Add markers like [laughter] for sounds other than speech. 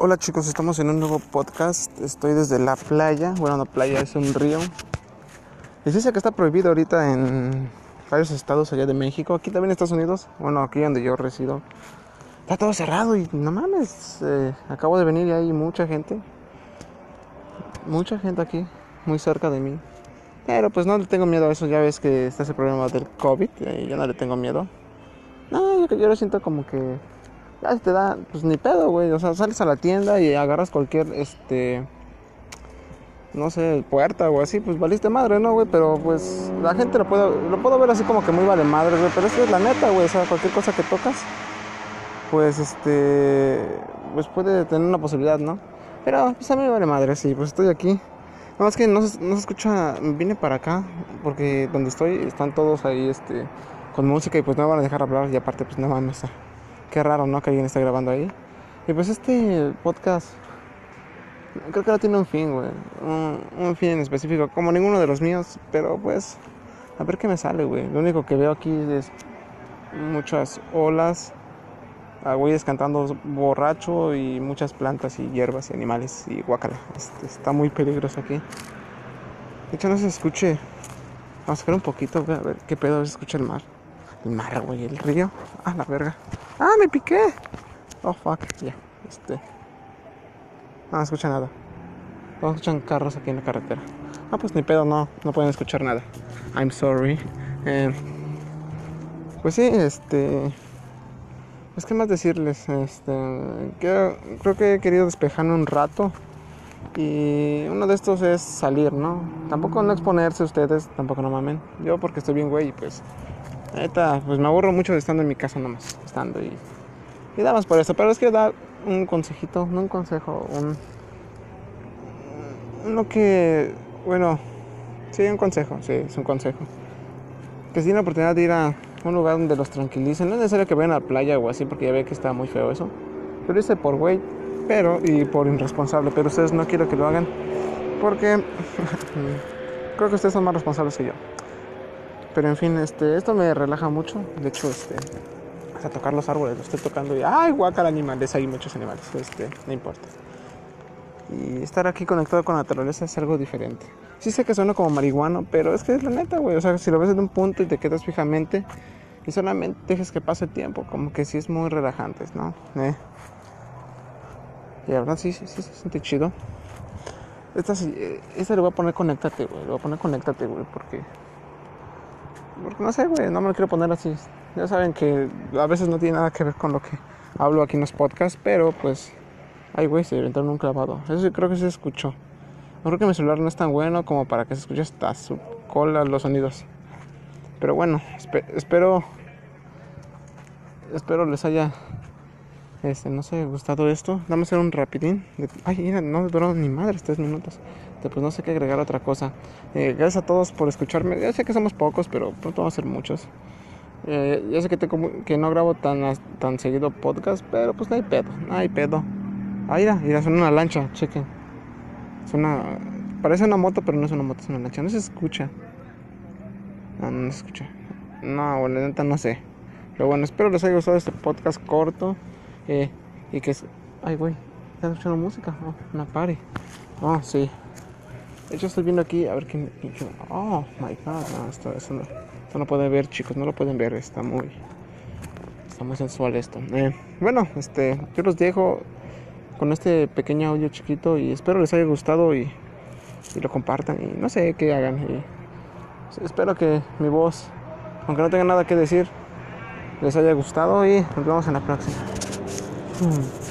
Hola chicos, estamos en un nuevo podcast. Estoy desde la playa. Bueno, la playa es un río. Y dice que está prohibido ahorita en varios estados allá de México. Aquí también en Estados Unidos. Bueno, aquí donde yo resido. Está todo cerrado y no mames. eh, acabo de venir y hay mucha gente. Mucha gente aquí, muy cerca de mí. Pero pues no le tengo miedo a eso. Ya ves que está ese problema del COVID. Y yo no le tengo miedo. No, yo, yo lo siento como que ya se te da, pues ni pedo, güey. O sea, sales a la tienda y agarras cualquier, este, no sé, puerta o así, pues valiste madre, ¿no, güey? Pero pues la gente lo puede, lo puedo ver así como que muy vale madre, güey. Pero es que es la neta, güey. O sea, cualquier cosa que tocas, pues este, pues puede tener una posibilidad, ¿no? Pero pues a mí me vale madre, sí, pues estoy aquí. Nada más que no se, no se escucha, vine para acá, porque donde estoy están todos ahí, este, con música y pues no me van a dejar hablar y aparte, pues no mames. Qué raro, ¿no? Que alguien esté grabando ahí. Y pues este podcast creo que no tiene un fin, güey. Un, fin en específico, como ninguno de los míos. Pero pues, a ver qué me sale, güey. Lo único que veo aquí es muchas olas, a güeyes cantando borracho y muchas plantas y hierbas y animales y guacala. Este, está muy peligroso aquí. De hecho, no se escuche. Vamos a ver un poquito, a ver qué pedo se escucha el mar. El mar, güey, el río. Ah, la verga. Ah, me piqué. Oh, fuck. Ya, este. No, no escucha nada. No escuchan carros aquí en la carretera. Ah, pues ni pedo, no. No pueden escuchar nada. I'm sorry. Eh, pues sí, este. Pues, ¿qué más decirles? Este. Creo que he querido despejarme un rato. Y uno de estos es salir, ¿no? Tampoco no exponerse ustedes, tampoco no mamen. Yo porque estoy bien, güey, y pues Neta, pues me aburro mucho de estando en mi casa nomás, estando y, y da más por eso. Pero les quiero dar un consejito, no un consejo, un. Uno que. Bueno, sí, un consejo, sí, es un consejo. Que si tienen la oportunidad de ir a un lugar donde los tranquilicen, no es necesario que vayan a la playa o así, porque ya ve que está muy feo eso. Pero hice por güey, pero, y por irresponsable, pero ustedes no quiero que lo hagan, porque [laughs] creo que ustedes son más responsables que yo. Pero en fin, este, esto me relaja mucho. De hecho, este, hasta tocar los árboles, lo estoy tocando y ¡ay, guacal animales! Hay muchos animales, este, no importa. Y estar aquí conectado con la naturaleza es algo diferente. Sí sé que suena como marihuano, pero es que es la neta, güey. O sea, si lo ves en un punto y te quedas fijamente y solamente dejes que pase el tiempo, como que sí es muy relajante, ¿no? Eh. Y la verdad sí, sí, sí se siente chido. Esta, esta le voy a poner conéctate, güey. Le voy a poner conéctate, güey, porque porque no sé, güey, no me lo quiero poner así. Ya saben que a veces no tiene nada que ver con lo que hablo aquí en los podcasts, pero pues. Ay, güey, se inventaron un clavado. Eso sí creo que se escuchó. No creo que mi celular no es tan bueno como para que se escuche hasta su cola los sonidos. Pero bueno, esp espero. Espero les haya. Este, no sé, gustado esto. A hacer un rapidín. Ay, mira, no duró ni madres, tres minutos. De, pues no sé qué agregar otra cosa. Eh, gracias a todos por escucharme. Ya sé que somos pocos, pero pronto vamos a ser muchos. Eh, ya sé que, tengo, que no grabo tan, tan seguido podcast, pero pues no hay pedo, no hay pedo. Ah, mira, mira, una lancha, chequen. Suena, parece una moto, pero no es una moto, es una lancha. No se escucha. No, no se escucha. No, bueno, neta no sé. Pero bueno, espero les haya gustado este podcast corto. Eh, y que es... Ay, güey, ¿estás escuchando música? Oh, una party. Oh, sí. De hecho, estoy viendo aquí, a ver qué... Oh, my God, no, esto, no, esto pueden ver, chicos, no lo pueden ver, está muy... Está muy sensual esto. Eh, bueno, este, yo los dejo con este pequeño audio chiquito y espero les haya gustado y, y lo compartan y no sé qué hagan. Espero que mi voz, aunque no tenga nada que decir, les haya gustado y nos vemos en la próxima. 嗯。